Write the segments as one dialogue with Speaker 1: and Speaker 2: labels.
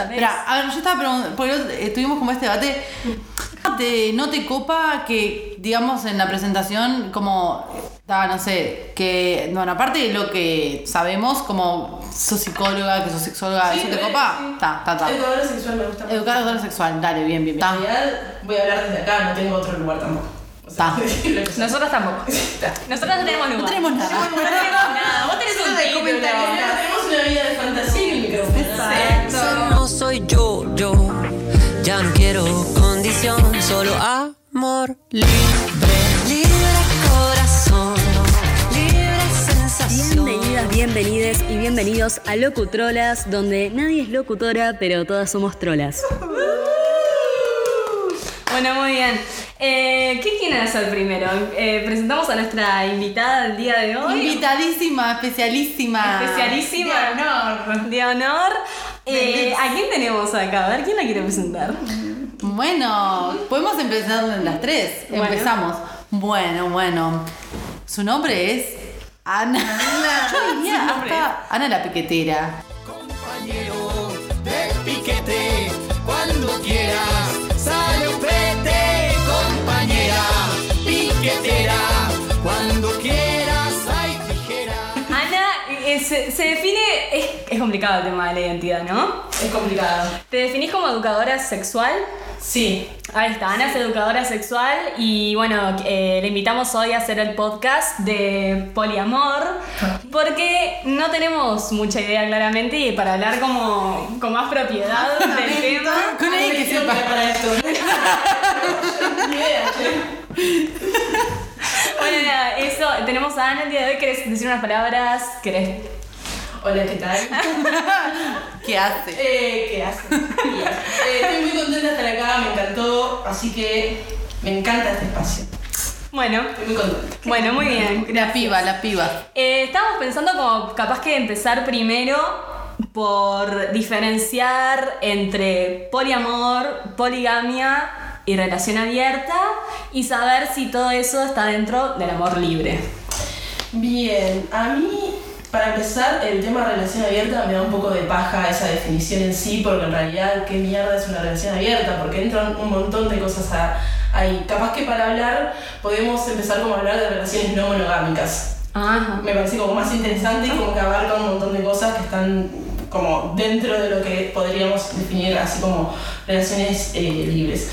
Speaker 1: otra vez.
Speaker 2: Espera, a ver, yo estaba preguntando, porque eh, tuvimos como este debate. ¿Te- ¿No te copa que, digamos, en la presentación, como, no sé, que, bueno, aparte de lo que sabemos, como sos psicóloga, que sos sexóloga,
Speaker 3: Sí,
Speaker 2: ¿eso te copa?
Speaker 3: sí.
Speaker 2: Ta, ta, ta.
Speaker 3: Educadora sexual me gusta mucho.
Speaker 2: Educadora sexual, dale, bien, bien, bien.
Speaker 3: En realidad voy a hablar desde acá, no tengo otro lugar tampoco. O sea.
Speaker 1: Nosotros tampoco.
Speaker 3: Está.
Speaker 1: Nosotros no tenemos lugar.
Speaker 2: No tenemos nada.
Speaker 1: No tenemos nada. Vos tenés un título.
Speaker 3: Tenemos una vida de fantasía micrófono.
Speaker 4: No soy yo, yo ya no quiero condición, solo amor libre, libre corazón, libre sensación.
Speaker 5: Bienvenidas, bienvenides y bienvenidos a Locutrolas, donde nadie es locutora, pero todas somos trolas.
Speaker 1: Bueno, muy bien. Eh, ¿Qué quieren hacer primero? Eh, presentamos a nuestra invitada del día de hoy.
Speaker 2: Invitadísima, especialísima.
Speaker 1: Especialísima. De honor. De honor. Eh, ¿A quién tenemos acá? A ver, ¿quién la quiere presentar?
Speaker 2: Bueno, podemos empezar en las tres.
Speaker 1: Bueno.
Speaker 2: Empezamos. Bueno, bueno. Su nombre es Ana. Yo diría hasta Ana la Piquetera.
Speaker 6: compañero de piquete cuando quieras sale un pete compañera piquetera
Speaker 1: eh, se, se define. Es, es complicado el tema de la identidad, ¿no?
Speaker 3: Es complicado.
Speaker 1: ¿Te definís como educadora sexual?
Speaker 3: Sí.
Speaker 1: Ahí está, Ana es educadora sexual y bueno, eh, le invitamos hoy a hacer el podcast de poliamor porque no tenemos mucha idea claramente y para hablar como con más propiedad del tema.
Speaker 2: Con alguien que sepa.
Speaker 3: para esto. Ni idea.
Speaker 1: Bueno, nada, eso, tenemos a Ana el día de hoy, ¿querés decir unas palabras? ¿Querés?
Speaker 3: Hola, ¿qué tal?
Speaker 2: ¿Qué hace?
Speaker 3: Eh, ¿Qué haces? Eh, estoy muy contenta de estar acá, me encantó, así que me encanta este espacio.
Speaker 1: Bueno,
Speaker 3: Estoy muy contenta.
Speaker 1: bueno, muy bien.
Speaker 2: La piba, la piba.
Speaker 1: Eh, estábamos pensando como capaz que empezar primero por diferenciar entre poliamor, poligamia y relación abierta y saber si todo eso está dentro del amor libre.
Speaker 3: Bien, a mí, para empezar, el tema relación abierta me da un poco de paja esa definición en sí, porque en realidad, ¿qué mierda es una relación abierta? Porque entran un montón de cosas a- ahí. Capaz que para hablar podemos empezar como a hablar de relaciones no monogámicas.
Speaker 1: Ajá.
Speaker 3: Me parece como más interesante y como que abarca un montón de cosas que están como dentro de lo que podríamos definir así como relaciones eh, libres.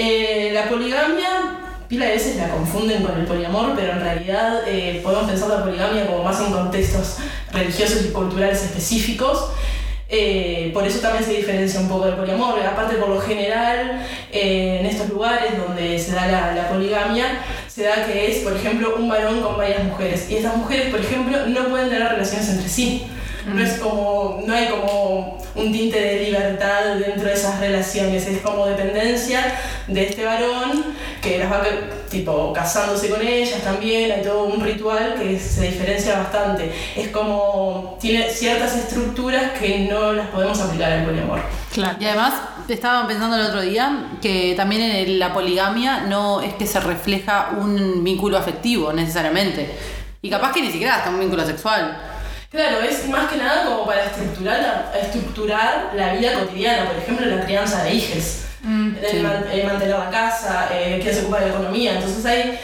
Speaker 3: Eh, la poligamia, pila de veces la confunden con el poliamor, pero en realidad eh, podemos pensar la poligamia como más en contextos religiosos y culturales específicos. Eh, por eso también se diferencia un poco del poliamor. Aparte, por lo general, eh, en estos lugares donde se da la, la poligamia, se da que es, por ejemplo, un varón con varias mujeres. Y estas mujeres, por ejemplo, no pueden tener relaciones entre sí. No es como, no hay como un tinte de libertad dentro de esas relaciones, es como dependencia de este varón que las va tipo casándose con ellas también, hay todo un ritual que se diferencia bastante. Es como, tiene ciertas estructuras que no las podemos aplicar al poliamor.
Speaker 1: Claro.
Speaker 2: Y además, estaba pensando el otro día que también en la poligamia no es que se refleja un vínculo afectivo necesariamente. Y capaz que ni siquiera hasta un vínculo sexual.
Speaker 3: Claro, es más que nada como para estructurar la, estructurar la vida cotidiana, por ejemplo, la crianza de hijos, el,
Speaker 2: sí.
Speaker 3: man- el mantener la casa, eh, quién se ocupa de la economía. Entonces ahí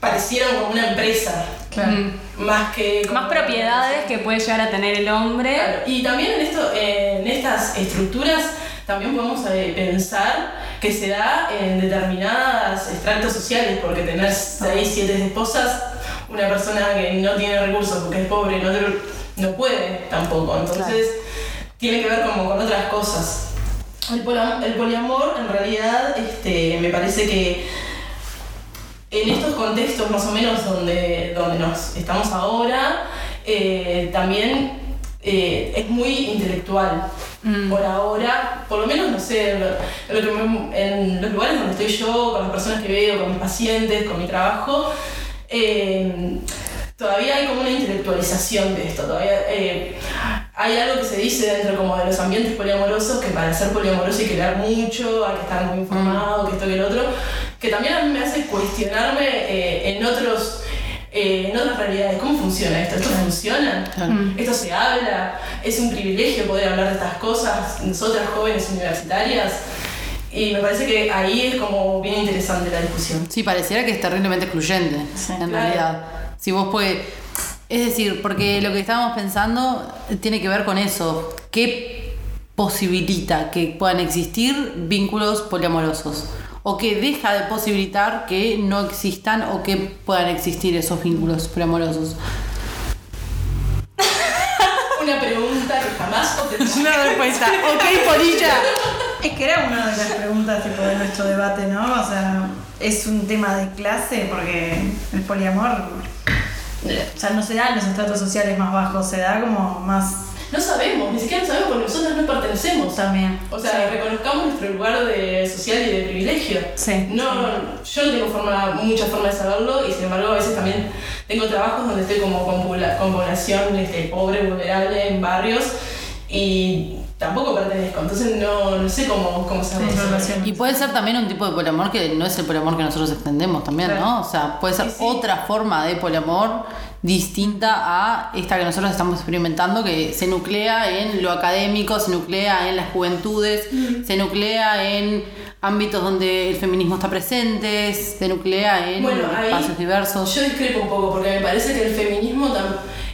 Speaker 3: parecieron como una empresa,
Speaker 1: Mm.
Speaker 3: más que... como-
Speaker 1: Más propiedades que puede llegar a tener el hombre.
Speaker 3: Claro, Y también en, esto, eh, en estas estructuras también podemos eh, pensar que se da en determinadas extractos sociales, porque tener 6, 7 esposas, una persona que no tiene recursos porque es pobre no, te- no puede tampoco. Entonces tiene que ver como con otras cosas. El, poliamor en realidad este, me parece que en estos contextos más o menos donde, donde nos estamos ahora, eh, también eh, es muy intelectual. Por ahora, por lo menos, no sé, lo- lo que me- en los lugares donde estoy yo, con las personas que veo, con mis pacientes, con mi trabajo, eh, todavía hay como una intelectualización de esto. Todavía hay algo que se dice dentro como de los ambientes poliamorosos, que para ser poliamoroso hay que leer mucho, hay que estar muy informado, que esto que el otro, que también a mí me hace cuestionarme eh, en otros eh, en otras realidades. ¿Cómo funciona esto? ¿Esto funciona? ¿Esto se habla? ¿Es un privilegio poder hablar de estas cosas? Nosotras jóvenes universitarias. Y me parece que ahí es como bien interesante la discusión.
Speaker 2: Sí, pareciera que es terriblemente excluyente, en
Speaker 3: Claro.
Speaker 2: realidad. Si vos puedes... Es decir, porque lo que estábamos pensando tiene que ver con eso. ¿Qué posibilita que puedan existir vínculos poliamorosos? ¿O que deja de posibilitar que no existan o que puedan existir esos vínculos poliamorosos?
Speaker 3: Una pregunta que jamás obtendré.
Speaker 2: Una respuesta. ok, polilla.
Speaker 7: Es que era una de las preguntas tipo, de nuestro debate, ¿no? O sea, es un tema de clase porque el poliamor, o sea, no se da en los estratos sociales más bajos, se da como más
Speaker 3: No sabemos, ni siquiera sabemos porque nosotros no pertenecemos.
Speaker 7: también.
Speaker 3: O sea, reconozcamos nuestro lugar de social y de privilegio.
Speaker 1: Sí.
Speaker 3: No, yo no tengo forma, mucha forma de saberlo y sin embargo a veces también tengo trabajos donde estoy como con población este, pobre, vulnerable en barrios y tampoco pertenezco. Entonces no, no sé cómo, cómo se
Speaker 7: Sí, relación.
Speaker 2: Y puede ser también un tipo de poliamor que no es el poliamor que nosotros extendemos también, ¿no? O sea, puede ser otra forma de poliamor distinta a esta que nosotros estamos experimentando, que se nuclea en lo académico, se nuclea en las juventudes, se nuclea en ámbitos donde el feminismo está presente, se nuclea en
Speaker 3: Bueno, ahí
Speaker 2: espacios diversos.
Speaker 3: Yo discrepo un poco porque me parece que el feminismo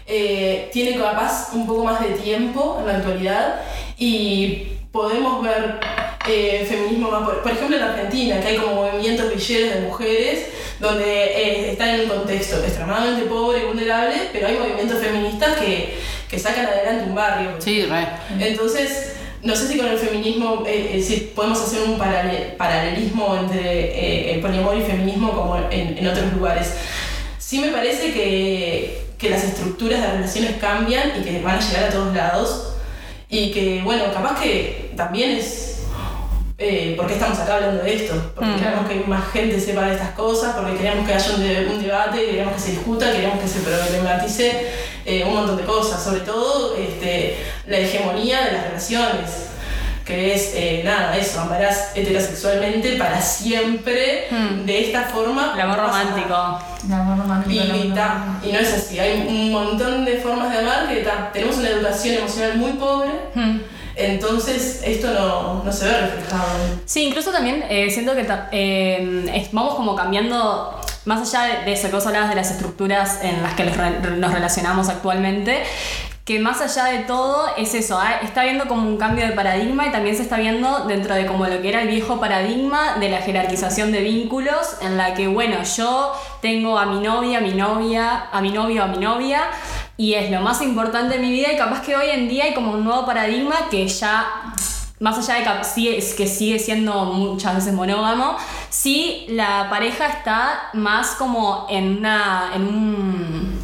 Speaker 3: eh, tiene capaz un poco más de tiempo en la actualidad y podemos ver eh, feminismo más, por, por ejemplo en Argentina, que hay como movimientos villeros de mujeres donde eh, están en un contexto extremadamente pobre y vulnerable, pero hay movimientos feministas que, que sacan adelante un barrio.
Speaker 2: Sí, re.
Speaker 3: Entonces, no sé si con el feminismo, eh, eh, si podemos hacer un parale- paralelismo entre el poliamor y feminismo como en, en otros lugares. Sí me parece que, que las estructuras de relaciones cambian y que van a llegar a todos lados y que, bueno, capaz que también es... Eh, ¿Por qué estamos acá hablando de esto? Porque queremos que más gente sepa de estas cosas, porque queremos que haya un, de- un debate, queremos que se discuta, queremos que se problematice eh, un montón de cosas, sobre todo este, la hegemonía de las relaciones, que es, eh, nada, eso, amarás heterosexualmente para siempre, de esta forma.
Speaker 1: El amor romántico.
Speaker 7: El amor romántico,
Speaker 3: Y, ta, no es así, hay un montón de formas de amar que ta, tenemos una educación emocional muy pobre, entonces esto no, no se ve reflejado.
Speaker 1: Sí, incluso también eh, siento que eh, vamos como cambiando, más allá de, eso que vos hablabas de las estructuras en las que nos relacionamos actualmente, que más allá de todo es eso, ah, está viendo como un cambio de paradigma y también se está viendo dentro de como lo que era el viejo paradigma de la jerarquización de vínculos, en la que, bueno, yo tengo a mi novia, a mi novia, a mi novio, a mi novia, y es lo más importante de mi vida y capaz que hoy en día hay como un nuevo paradigma que ya más allá de que que sigue siendo muchas veces monógamo, sí la pareja está más como en una. en un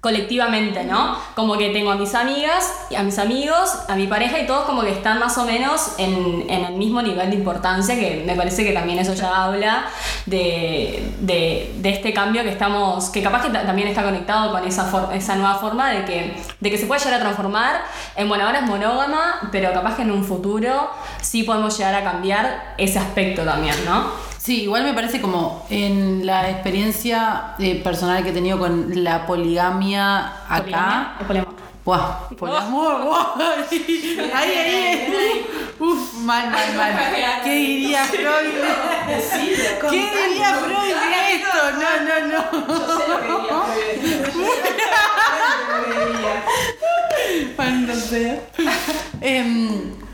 Speaker 1: colectivamente, ¿no? Como que tengo a mis amigas, a mis amigos, a mi pareja y todos como que están más o menos en, en el mismo nivel de importancia, que me parece que también eso ya habla de, de, de este cambio que estamos, que capaz que ta- también está conectado con esa, esa nueva forma de que, de que se puede llegar a transformar en, bueno, ahora es monógama, pero capaz que en un futuro sí podemos llegar a cambiar ese aspecto también, ¿no?
Speaker 2: Sí, igual me parece como en la experiencia eh, personal que he tenido con la poligamia acá.
Speaker 1: Poligamia o poliamor.
Speaker 2: Buah, poliamor, buah. Ahí, ahí. Uf, mal, mal, mal. ¿Qué diría Freud? ¿Qué diría Freud de esto? No, no, no.
Speaker 3: Yo sé lo que diría Freud.
Speaker 2: Em,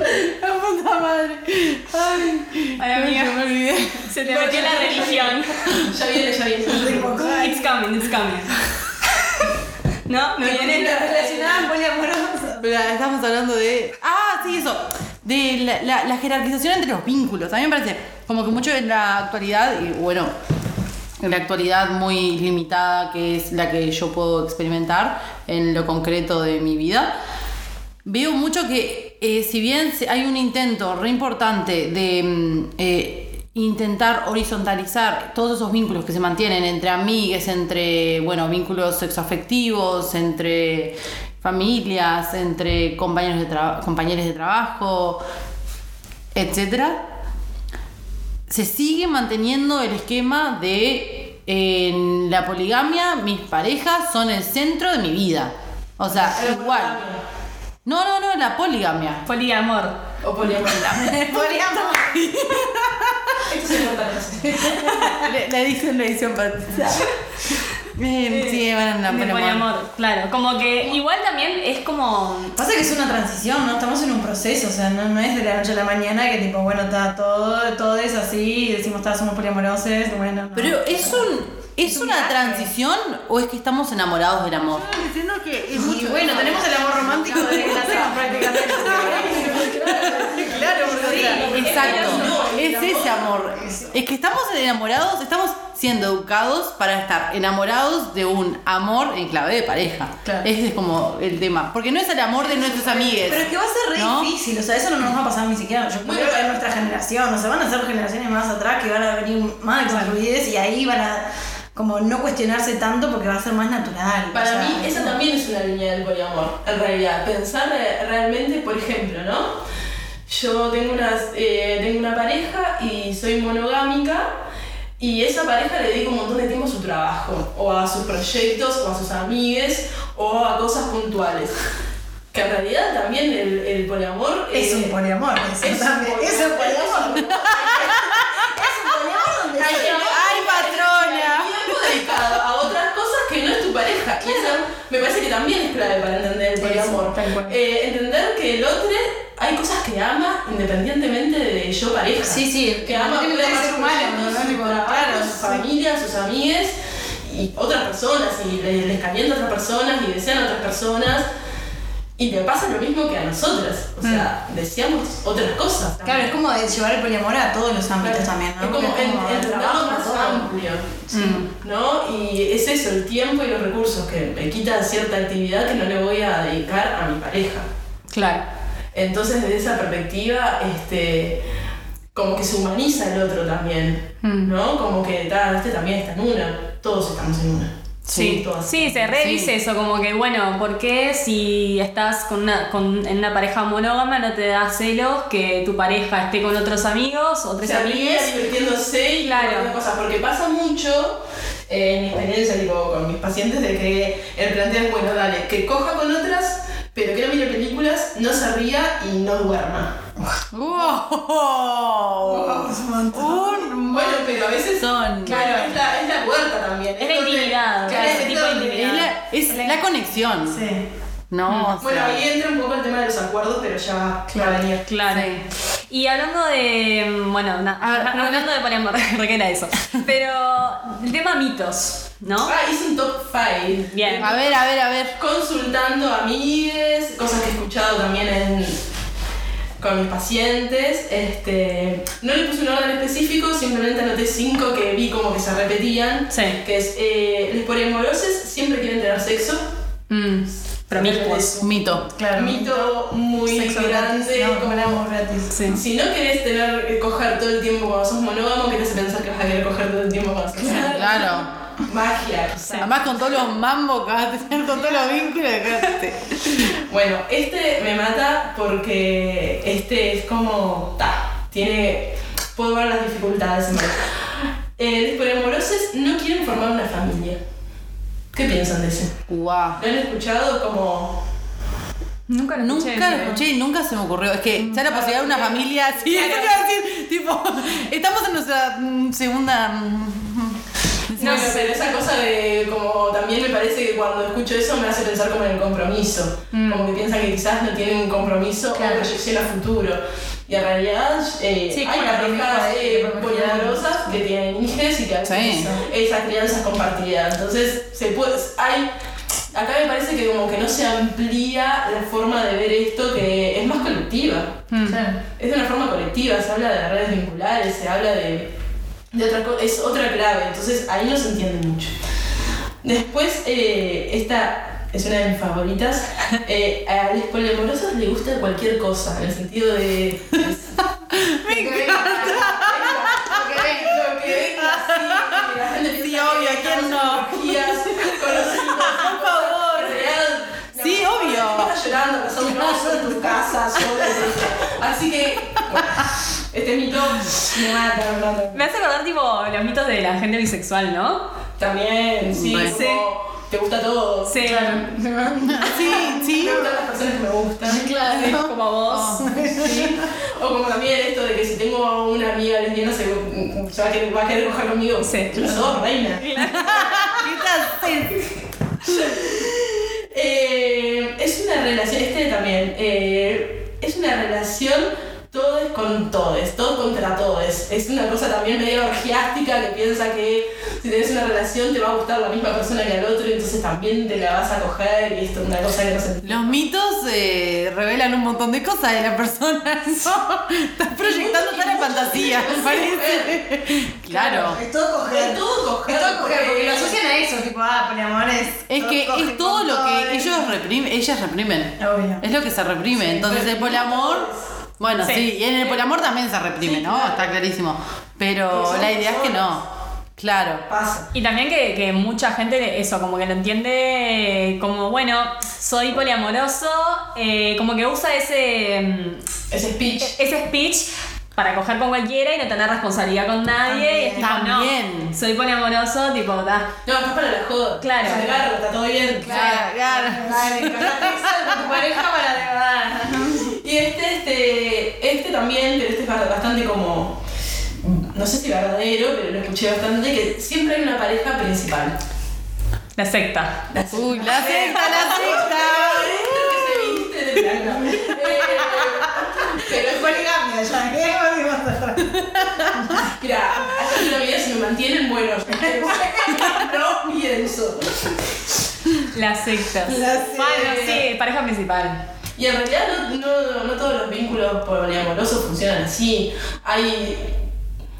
Speaker 2: La puta madre. Ay,
Speaker 1: Ay, amiga.
Speaker 2: me olvidé.
Speaker 1: Se te metió la religión.
Speaker 3: Ya viene, ya viene.
Speaker 1: It's coming, it's coming. ¿No? ¿No viene?
Speaker 7: Relacionada poliamorosa.
Speaker 2: Estamos hablando de. Ah, sí, eso. De la, la- la jerarquización entre los vínculos. A mí me parece como que mucho en la actualidad, y bueno, la actualidad muy limitada, que es la que yo puedo experimentar en lo concreto de mi vida, veo mucho que, eh, si bien hay un intento re importante de. mm, eh, intentar horizontalizar todos esos vínculos que se mantienen entre amigues, entre, bueno, vínculos sexoafectivos, entre familias, entre compañeros de, compañeros de trabajo, etcétera. Se sigue manteniendo el esquema de en la poligamia, mis parejas son el centro de mi vida. O sea, igual. No, no, no, la poligamia.
Speaker 1: Poliamor.
Speaker 3: O poliamor.
Speaker 7: Poliamor.
Speaker 3: Esto es importante.
Speaker 2: La, edición, la edición para. Eh, sí, van a
Speaker 1: De
Speaker 2: poliamor.
Speaker 1: poliamor, claro. Como que igual también es como.
Speaker 7: Pasa que es una transición, ¿no? Estamos en un proceso, o sea, no, no es de la noche a la mañana que tipo, bueno, está todo, todo es así, y decimos, "Ta, somos poliamorosos, bueno, no.
Speaker 2: Pero es un. ¿Es una transición o es que estamos enamorados del amor?
Speaker 7: y bueno, tenemos el amor romántico que nacemos prácticamente. claro, sea,
Speaker 2: Exacto, es ese amor. Es que estamos enamorados, estamos siendo educados para estar enamorados de un amor en clave de pareja.
Speaker 7: Claro.
Speaker 2: Ese es como el tema. Porque no es el amor de nuestros amigues.
Speaker 7: Pero es que va a ser re
Speaker 2: ¿no?
Speaker 7: difícil, o sea, eso no nos va a pasar ni siquiera. Yo creo que en nuestra generación, o sea, van a ser generaciones más atrás que van a venir más excluidas y ahí van a como no cuestionarse tanto porque va a ser más natural. o
Speaker 3: Para
Speaker 7: sea,
Speaker 3: mí, esa también es una línea del poliamor, en realidad. Pensar re- realmente, por ejemplo, ¿no? Yo tengo, unas, eh, tengo una pareja y soy monogámica y esa pareja le dedica un montón de tiempo a su trabajo, o a sus proyectos, o a sus amigues, o a cosas puntuales. Que en realidad también el, el poliamor
Speaker 7: Es
Speaker 3: eh,
Speaker 7: un poliamor, eso
Speaker 3: es un poliamor.
Speaker 7: Es un poliamor.
Speaker 3: Tu pareja. Y eso me parece que también es clave para entender el poliamor. Eh, entender que el otro hay cosas que ama independientemente de yo pareja.
Speaker 7: Sí, sí,
Speaker 3: Que ama
Speaker 7: tiene que ser
Speaker 3: sus
Speaker 7: humano,
Speaker 3: proyectos,
Speaker 7: ¿no?
Speaker 3: su
Speaker 7: Tipo,
Speaker 3: trabajo,
Speaker 7: claro,
Speaker 3: su
Speaker 7: sí.
Speaker 3: familia, sus amigues y otras personas. Y les, les calienta a otras personas y desean a otras personas. Y le pasa lo mismo que a nosotras. O sea, deseamos otras cosas.
Speaker 7: Claro, es como llevar el poliamor a todos los ámbitos también, ¿no?
Speaker 3: Es como
Speaker 7: el
Speaker 3: entenderlo
Speaker 7: trabajo,
Speaker 3: más
Speaker 7: todo.
Speaker 3: amplio, ¿no? Y es eso, el tiempo y los recursos que me quitan cierta actividad que no le voy a dedicar a mi pareja.
Speaker 1: Claro.
Speaker 3: Entonces, desde esa perspectiva, este, como que se humaniza el otro también, ¿no? Como que tal, este también está en una, todos estamos en una.
Speaker 1: Sí, sí, se redice eso, como que bueno, ¿por qué si estás con una, con, en una pareja monógama no te da celos que tu pareja esté con otros amigos o tres
Speaker 3: divirtiéndose y
Speaker 1: Claro.
Speaker 3: cosas, porque pasa mucho eh, en mi experiencia tipo, con mis pacientes de que el planteo es, bueno, dale, que coja con otras, pero que no mire películas, no se ría y no duerma.
Speaker 2: ¡Wow! Un
Speaker 3: Bueno, pero a veces,
Speaker 2: montón.
Speaker 3: claro, es la, es la puerta también.
Speaker 1: Es la intimidad,
Speaker 3: claro,
Speaker 1: ese
Speaker 3: es
Speaker 1: tipo de intimidad.
Speaker 2: Es la, es la conexión.
Speaker 7: Sí.
Speaker 2: No, o
Speaker 3: Bueno, ahí entra un poco el tema de los acuerdos, pero ya va, a venir.
Speaker 1: Y hablando de. mm, Bueno, na-
Speaker 2: Ah, no,
Speaker 1: hablando de poliamor, porque era eso. Pero el tema mitos, ¿no?
Speaker 3: Ah, hice un top 5.
Speaker 1: Bien.
Speaker 2: A ver, a ver, a ver.
Speaker 3: consultando amigues, cosas que he escuchado también en, con mis pacientes. Este, no le puse un orden específico, simplemente anoté cinco que vi como que se repetían.
Speaker 1: Sí.
Speaker 3: Que es, eh, los poliamorosos siempre quieren tener sexo.
Speaker 1: Mm,
Speaker 3: Es
Speaker 2: Mito.
Speaker 7: Claro.
Speaker 3: Mito muy
Speaker 7: Sexo
Speaker 3: grande.
Speaker 7: gratis, no,
Speaker 3: como-
Speaker 7: como amor gratis.
Speaker 1: Sí.
Speaker 3: Si no querés tener, eh, coger todo el tiempo cuando sos monógamo, ¿qué te hace pensar que vas a querer coger todo el tiempo cuando sos
Speaker 2: Claro.
Speaker 3: Magia. o sea.
Speaker 2: Además con todos los mambos que vas a tener, con todos los vínculos que.
Speaker 3: Bueno, este me mata porque este es como. Ta, tiene. Puedo ver las dificultades verdad. Eh, los poliamorosos no quieren formar una familia. ¿Qué piensan de ese?
Speaker 2: Guau.
Speaker 3: ¿Lo han escuchado? Como.
Speaker 1: Nunca lo escuché.
Speaker 2: Nunca lo escuché y nunca se me ocurrió. Es que ya la posibilidad de una familia así. a decir, tipo, estamos en nuestra mm, segunda. mm,
Speaker 3: No, pero esa cosa de como también me parece que cuando escucho eso me hace pensar como en el compromiso. Como que piensan que quizás no tienen un compromiso
Speaker 7: Claro.
Speaker 3: o proyección a futuro. Y en realidad eh,
Speaker 7: Sí,
Speaker 3: hay parejas eh, poliamorosas que tienen hijos y que a veces
Speaker 2: Sí.
Speaker 3: esa crianza es compartida. Entonces se puede, hay, acá me parece que como que no se amplía la forma de ver esto que es más colectiva.
Speaker 7: Claro.
Speaker 3: Es de una forma colectiva, se habla de las redes vinculares, se habla de, de otra cosa, es otra clave, entonces ahí no se entiende mucho. Después, eh, esta es una de mis favoritas, eh, a los poliamorosos les gusta cualquier cosa, en el sentido de... Me encanta. Lo que venga, lo que venga, sí, que la gente
Speaker 2: Sí, obvio, ¿quién no? Por favor.
Speaker 3: realidad,
Speaker 2: Sí, obvio.
Speaker 3: Estás llorando, pasando no, tus casas, yo. Así que, bueno, Este mito me mata, me mata.
Speaker 1: Me hace acordar, tipo, los mitos de la gente bisexual, ¿no?
Speaker 3: También, sí, como te gusta todo.
Speaker 1: Sí.
Speaker 2: Sí, sí.
Speaker 3: Me gustan las personas que me gustan.
Speaker 7: Claro.
Speaker 1: Como vos.
Speaker 3: Sí. O como también esto de que si tengo una amiga lesbiana se, se va, a querer, va a querer coger conmigo.
Speaker 1: Sí.
Speaker 3: No soy reina. Eh, es una relación, este también, eh, es una relación todos con todos, todos contra todos. Es una cosa también medio orgiástica que piensa que si tenés una relación te va a gustar la misma persona que al otro y entonces también te la vas a coger y esto es una cosa que no se entiende.
Speaker 2: Los mitos eh, revelan un montón de cosas de la persona, ¿no? Estás proyectando toda la fantasía, me parece. Claro.
Speaker 7: Es todo coger.
Speaker 3: Es todo coger,
Speaker 7: Es todo coger, porque lo asocian a eso, tipo, ah, poliamor es.
Speaker 2: Es que es todo lo que
Speaker 7: todo.
Speaker 2: ellos reprimen, ellas reprimen.
Speaker 7: Obvio.
Speaker 2: Es lo que se reprime. Entonces el poliamor. Bueno, sí.
Speaker 1: Sí.
Speaker 2: y en el poliamor también se reprime,
Speaker 3: Sí,
Speaker 2: ¿no?
Speaker 3: claro.
Speaker 2: Está clarísimo. Pero la idea es que no. Claro.
Speaker 3: Pasa.
Speaker 1: Y también que, que mucha gente eso, como que lo entiende como, bueno, soy poliamoroso, eh, como que usa ese, mm,
Speaker 3: Ese speech.
Speaker 1: ese speech para coger con cualquiera y no tener responsabilidad con nadie. Tipo,
Speaker 2: También.
Speaker 1: no, soy poliamoroso, tipo, da.
Speaker 3: No, estás para la joda.
Speaker 1: Claro.
Speaker 3: Agarra, está todo bien.
Speaker 2: Claro, claro.
Speaker 7: Dale, cagate esa con tu pareja para de verdad.
Speaker 3: Y este, este, este también, pero este es bastante como, no sé si verdadero, pero lo escuché bastante, que siempre hay una pareja principal.
Speaker 1: La secta.
Speaker 2: Uy, la secta, la secta.
Speaker 3: Creo que se viste de blanco. Pero
Speaker 7: Es poligamia ya, ¿qué
Speaker 3: mira, hasta la vida se me mantienen buenos. No pienso.
Speaker 1: La secta.
Speaker 7: La secta.
Speaker 1: Bueno, sí, pareja principal.
Speaker 3: Y en realidad no, no, no todos los vínculos poliamorosos funcionan así. Hay.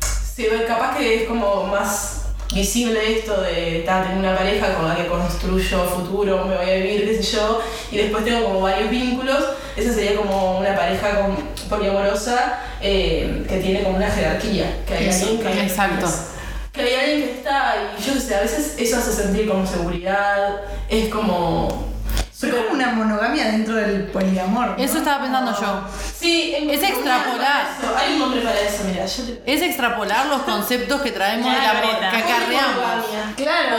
Speaker 3: Se ve, capaz que es como más visible esto de tener una pareja con la que construyo futuro, me voy a vivir, qué sé yo, y después tengo como varios vínculos. Esa sería como una pareja con, poliamorosa eh, que tiene como una jerarquía. Que hay alguien que.
Speaker 2: Exacto.
Speaker 3: Que hay alguien que está, y yo sé, a veces eso hace sentir como seguridad, es como.
Speaker 7: Pero es como una monogamia dentro del poliamor. ¿no?
Speaker 2: Eso estaba pensando yo.
Speaker 3: Sí, en-
Speaker 2: Es extrapolar.
Speaker 3: Eso, Hay un nombre para eso, mira, yo te...
Speaker 2: Es extrapolar los conceptos que traemos de la
Speaker 1: Claro,
Speaker 2: que acarreamos.
Speaker 7: Claro.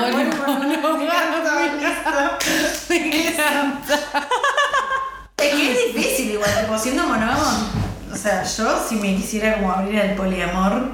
Speaker 7: Es que es difícil igual, tipo, siendo monógamo. O sea, yo si me quisiera como abrir el poliamor,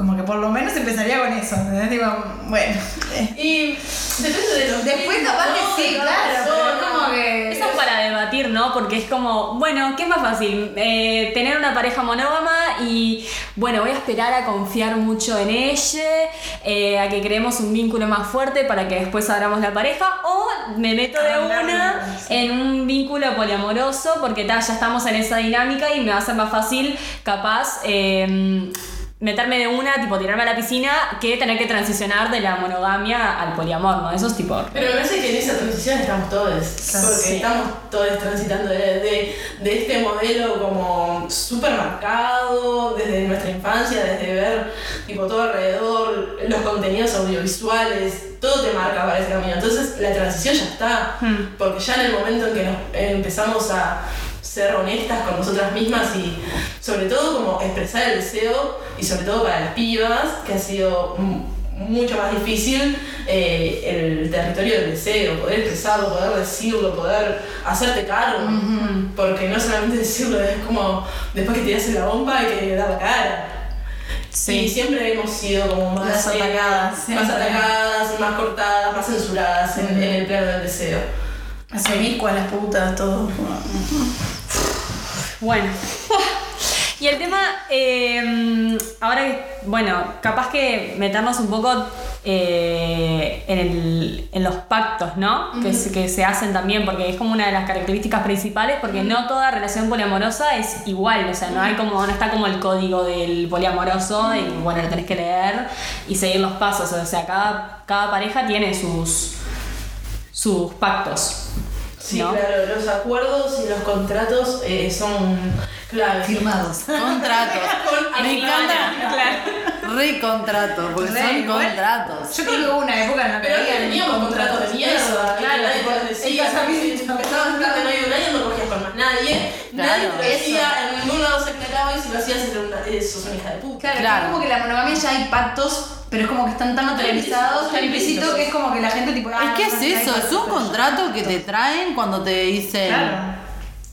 Speaker 7: como que por lo menos empezaría con eso, ¿entendés? Digo, bueno. eh.
Speaker 3: Y depende de los
Speaker 7: Después capaz que sí, claro, pero es
Speaker 3: persona.
Speaker 7: como que...
Speaker 1: Eso es para debatir, ¿no? Porque es como, bueno, ¿qué es más fácil? Eh, tener una pareja monógama y, bueno, voy a esperar a confiar mucho en ella, eh, a que creemos un vínculo más fuerte para que después abramos la pareja, o me meto de una en un vínculo poliamoroso porque ta, ya estamos en esa dinámica y me va a ser más fácil, capaz, eh, meterme de una, tipo tirarme a la piscina, que tener que transicionar de la monogamia al poliamor, ¿no? Eso es tipo...
Speaker 3: Pero me parece que en esa transición estamos todos, porque
Speaker 1: Sí.
Speaker 3: estamos todos transitando de, de, de este modelo como súper marcado desde nuestra infancia, desde ver tipo todo alrededor, los contenidos audiovisuales, todo te marca para ese camino. Entonces la transición ya está,
Speaker 1: Hmm.
Speaker 3: porque ya en el momento en que nos empezamos a ser honestas con nosotras mismas y sobre todo como expresar el deseo y sobre todo para las pibas, que ha sido mucho más difícil eh, el territorio del deseo, poder expresarlo, poder decirlo, poder hacerte cargo, porque no solamente decirlo, es como después que tiras la bomba hay que dar la cara.
Speaker 1: Sí.
Speaker 3: Y siempre hemos sido como más eh,
Speaker 7: atacadas,
Speaker 3: más atacadas, más cortadas, más censuradas en, en el plano del deseo.
Speaker 7: Semicua, las putas, todo.
Speaker 1: Bueno. Y el tema, eh, ahora que, bueno, capaz que meternos un poco eh, en, el- en los pactos, ¿no? que, se, que se hacen también, porque es como una de las características principales, porque no toda relación poliamorosa es igual, o sea, no hay como, no está como el código del poliamoroso y bueno, lo tenés que leer y seguir los pasos, o sea, cada, cada pareja tiene sus, sus pactos.
Speaker 3: Sí,
Speaker 1: ¿no?
Speaker 3: claro, los acuerdos y los contratos eh, son claves.
Speaker 7: Firmados.
Speaker 2: Contratos.
Speaker 3: Con
Speaker 2: Me encanta.
Speaker 1: Claro.
Speaker 2: Re contratos, porque
Speaker 7: Re,
Speaker 2: son
Speaker 7: igual.
Speaker 2: contratos.
Speaker 7: Yo creo que hubo una época en la que
Speaker 3: Pero
Speaker 7: había
Speaker 3: teníamos contratos de mierda,
Speaker 7: Claro,
Speaker 3: claro, nadie te decía,
Speaker 7: casamiento.
Speaker 3: empezabas a estar de novio un año no cogías con más nadie. Nadie
Speaker 2: Claro.
Speaker 3: te decía, en ningún lado se aclaraba y si lo hacías era una, eh, sos una hija de puta.
Speaker 7: Claro,
Speaker 2: Claro.
Speaker 7: es como que la monogamia ya hay pactos, pero es como que están tan
Speaker 3: implícitos,
Speaker 7: tan implícitos que es como que la gente tipo. ah,
Speaker 2: Es que es eso, es un contrato que te traen cuando te dicen
Speaker 7: Claro.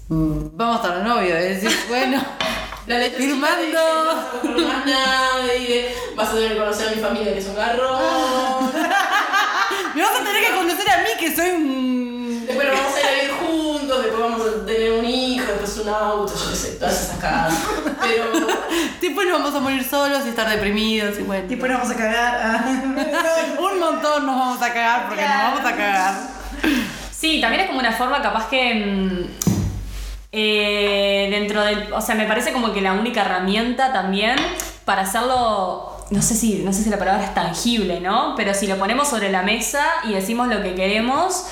Speaker 2: "Mm, vamos a estar novios. Es decir, bueno,
Speaker 3: La letra
Speaker 2: Firmando.
Speaker 3: No vas a conocer más nadie, vas a tener que conocer a mi familia que es un garrón.
Speaker 2: me vas a tener que conocer a mí que soy un.
Speaker 3: Después nos vamos a ir a juntos, después vamos a tener un hijo, después un auto, yo qué sé, todas esas cagadas. Pero
Speaker 2: Después nos vamos a morir solos y estar deprimidos y bueno.
Speaker 7: Y después nos vamos a cagar.
Speaker 2: Un montón nos vamos a cagar porque nos vamos a cagar.
Speaker 1: Sí, también es como una forma capaz que mm, eh, dentro del, o sea, me parece como que la única herramienta también para hacerlo, no sé si, no sé si la palabra es tangible, ¿no? Pero si lo ponemos sobre la mesa y decimos lo que queremos,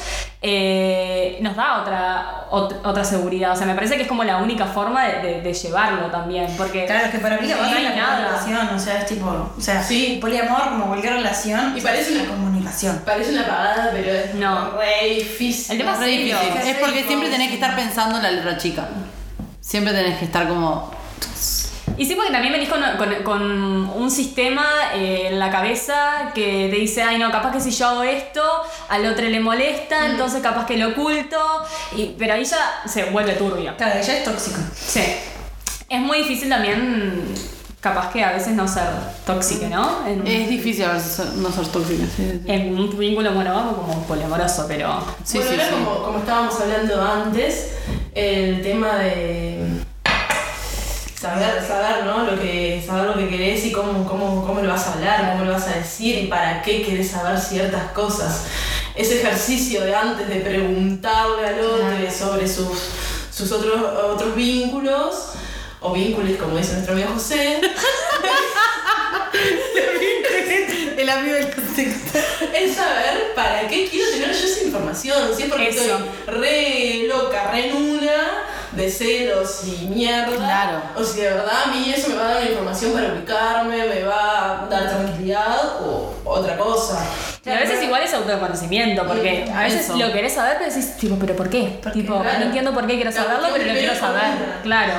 Speaker 1: eh, nos da otra, ot- otra seguridad. O sea, me parece que es como la única forma de, de- de llevarlo también, porque
Speaker 7: Claro, es que para mí la
Speaker 1: no hay
Speaker 7: la
Speaker 1: nada.
Speaker 7: comunicación, o sea, es tipo, o sea,
Speaker 3: Sí.
Speaker 7: poliamor como cualquier relación,
Speaker 3: Y parece una-
Speaker 7: comunicación.
Speaker 3: parece una pagada, pero es
Speaker 1: No.
Speaker 3: re difícil.
Speaker 1: El tema
Speaker 2: Es re difícil. Es porque siempre tenés que estar pensando en la letra chica. Siempre tenés que estar como.
Speaker 1: Y sí, porque también venís con, con- con un sistema eh, en la cabeza que te dice, ay no, capaz que si yo hago esto, al otro le molesta, entonces capaz que lo oculto, y, pero ahí ya se vuelve turbio.
Speaker 7: Claro, ella es tóxico.
Speaker 1: Sí. Es muy difícil también, capaz que a veces no ser tóxica, ¿no? En,
Speaker 2: Es difícil a veces no ser tóxica. sí, sí.
Speaker 1: en un vínculo monógamo como poliamoroso, pero...
Speaker 2: Sí,
Speaker 3: bueno,
Speaker 2: sí,
Speaker 3: era
Speaker 2: sí.
Speaker 3: Como, como estábamos hablando antes, el tema de saber, saber, ¿no? Lo que, saber lo que querés y cómo, cómo, cómo lo vas a hablar, cómo lo vas a decir y para qué querés saber ciertas cosas. Ese ejercicio de antes de preguntarle al otro sobre sus, sus otros, otros vínculos, o vínculos como dice nuestro amigo José,
Speaker 2: El amigo del contexto.
Speaker 3: es saber para qué quiero tener yo esa información. Si es porque
Speaker 1: Eso.
Speaker 3: estoy re loca, re nuna, de celos y mierda.
Speaker 2: Claro.
Speaker 3: O si de verdad a mí eso me va a dar una información para ubicarme, me va a dar tranquilidad o otra cosa.
Speaker 1: Y a veces igual es autoconocimiento, porque a veces
Speaker 2: Eso.
Speaker 1: lo querés saber, pero decís, tipo, ¿pero por qué? tipo,
Speaker 3: Claro.
Speaker 1: no entiendo por qué quiero saberlo, pero lo quiero saber. Claro.